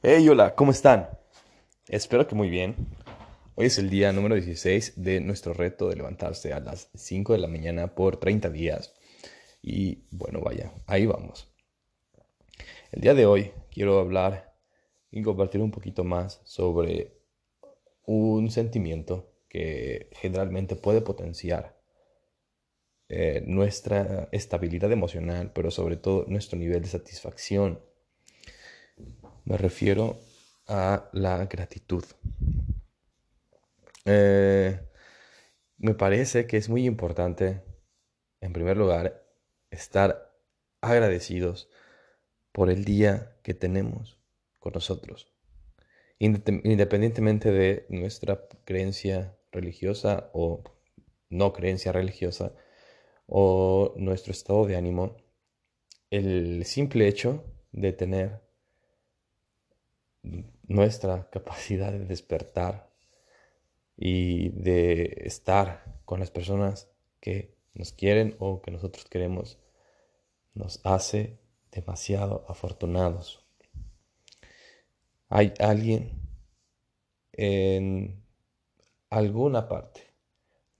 Hey, hola, ¿cómo están? Espero que muy bien. Hoy es el día número 16 de nuestro reto de levantarse a las 5 de la mañana por 30 días. Y bueno, vaya, ahí vamos. El día de hoy quiero hablar y compartir un poquito más sobre un sentimiento que generalmente puede potenciar eh, nuestra estabilidad emocional, pero sobre todo nuestro nivel de satisfacción me refiero a la gratitud. Eh, me parece que es muy importante, en primer lugar, estar agradecidos por el día que tenemos con nosotros, independientemente de nuestra creencia religiosa o no creencia religiosa o nuestro estado de ánimo, el simple hecho de tener nuestra capacidad de despertar y de estar con las personas que nos quieren o que nosotros queremos nos hace demasiado afortunados. Hay alguien en alguna parte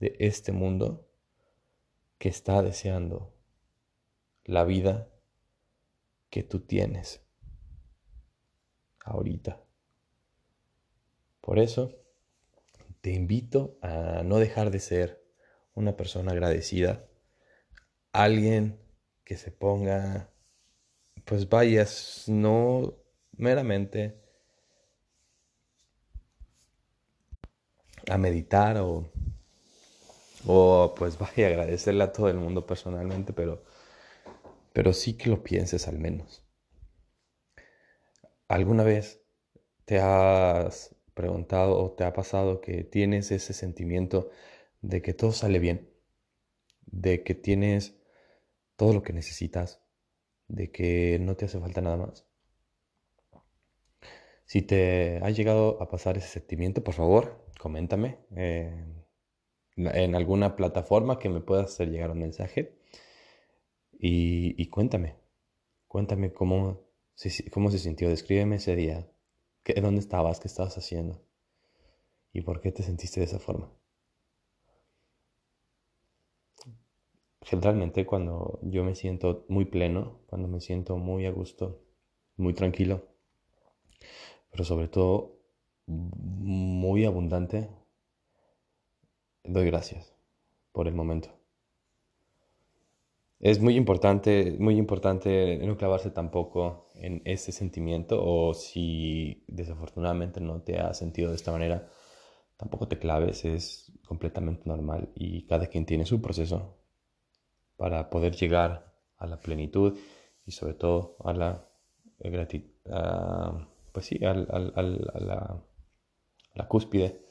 de este mundo que está deseando la vida que tú tienes ahorita. Por eso, te invito a no dejar de ser una persona agradecida, alguien que se ponga, pues vayas, no meramente a meditar o, o pues vaya a agradecerle a todo el mundo personalmente, pero, pero sí que lo pienses al menos. ¿Alguna vez te has preguntado o te ha pasado que tienes ese sentimiento de que todo sale bien? De que tienes todo lo que necesitas? ¿De que no te hace falta nada más? Si te ha llegado a pasar ese sentimiento, por favor, coméntame en alguna plataforma que me pueda hacer llegar un mensaje y, y cuéntame, cuéntame cómo ¿Cómo se sintió? Descríbeme ese día. ¿Dónde estabas? ¿Qué estabas haciendo? ¿Y por qué te sentiste de esa forma? Generalmente cuando yo me siento muy pleno, cuando me siento muy a gusto, muy tranquilo, pero sobre todo muy abundante, doy gracias por el momento. Es muy importante, muy importante no clavarse tampoco en ese sentimiento o si desafortunadamente no te has sentido de esta manera, tampoco te claves, es completamente normal y cada quien tiene su proceso para poder llegar a la plenitud y sobre todo a la pues sí, a, la, la cúspide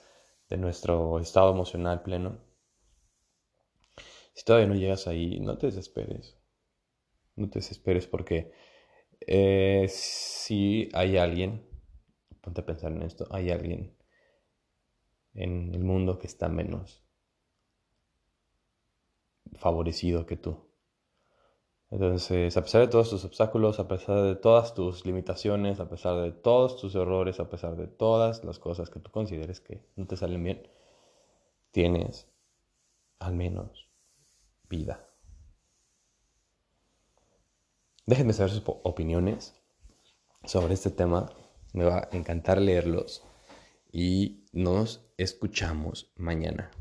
de nuestro estado emocional pleno si todavía no llegas ahí, no te desesperes. No te desesperes porque eh, si hay alguien, ponte a pensar en esto, hay alguien en el mundo que está menos favorecido que tú. Entonces, a pesar de todos tus obstáculos, a pesar de todas tus limitaciones, a pesar de todos tus errores, a pesar de todas las cosas que tú consideres que no te salen bien, tienes al menos vida. Déjenme saber sus opiniones sobre este tema. Me va a encantar leerlos y nos escuchamos mañana.